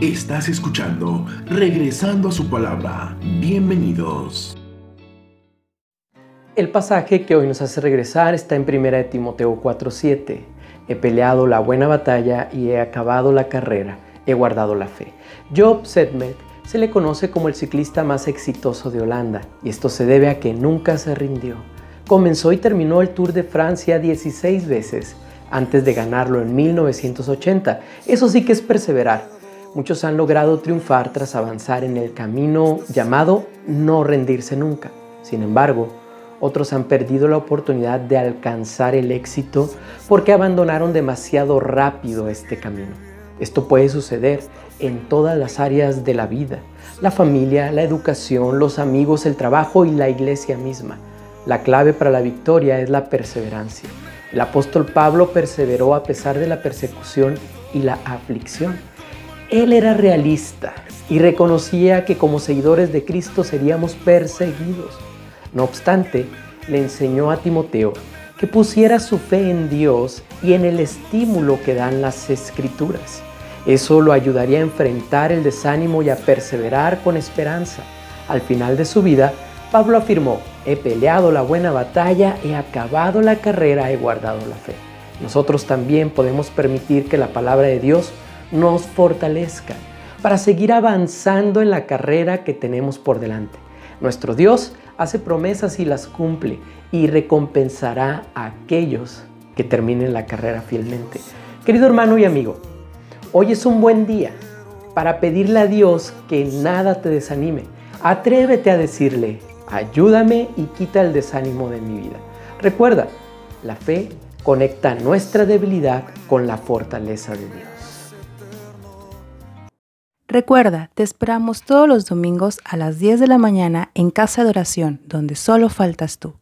Estás escuchando Regresando a su palabra. Bienvenidos. El pasaje que hoy nos hace regresar está en 1 Timoteo 4:7. He peleado la buena batalla y he acabado la carrera, he guardado la fe. Job Sedmet se le conoce como el ciclista más exitoso de Holanda y esto se debe a que nunca se rindió. Comenzó y terminó el Tour de Francia 16 veces antes de ganarlo en 1980. Eso sí que es perseverar. Muchos han logrado triunfar tras avanzar en el camino llamado no rendirse nunca. Sin embargo, otros han perdido la oportunidad de alcanzar el éxito porque abandonaron demasiado rápido este camino. Esto puede suceder en todas las áreas de la vida, la familia, la educación, los amigos, el trabajo y la iglesia misma. La clave para la victoria es la perseverancia. El apóstol Pablo perseveró a pesar de la persecución y la aflicción. Él era realista y reconocía que como seguidores de Cristo seríamos perseguidos. No obstante, le enseñó a Timoteo que pusiera su fe en Dios y en el estímulo que dan las escrituras. Eso lo ayudaría a enfrentar el desánimo y a perseverar con esperanza. Al final de su vida, Pablo afirmó, he peleado la buena batalla, he acabado la carrera, he guardado la fe. Nosotros también podemos permitir que la palabra de Dios nos fortalezca para seguir avanzando en la carrera que tenemos por delante. Nuestro Dios hace promesas y las cumple y recompensará a aquellos que terminen la carrera fielmente. Querido hermano y amigo, hoy es un buen día para pedirle a Dios que nada te desanime. Atrévete a decirle, ayúdame y quita el desánimo de mi vida. Recuerda, la fe conecta nuestra debilidad con la fortaleza de Dios. Recuerda, te esperamos todos los domingos a las 10 de la mañana en Casa de Oración, donde solo faltas tú.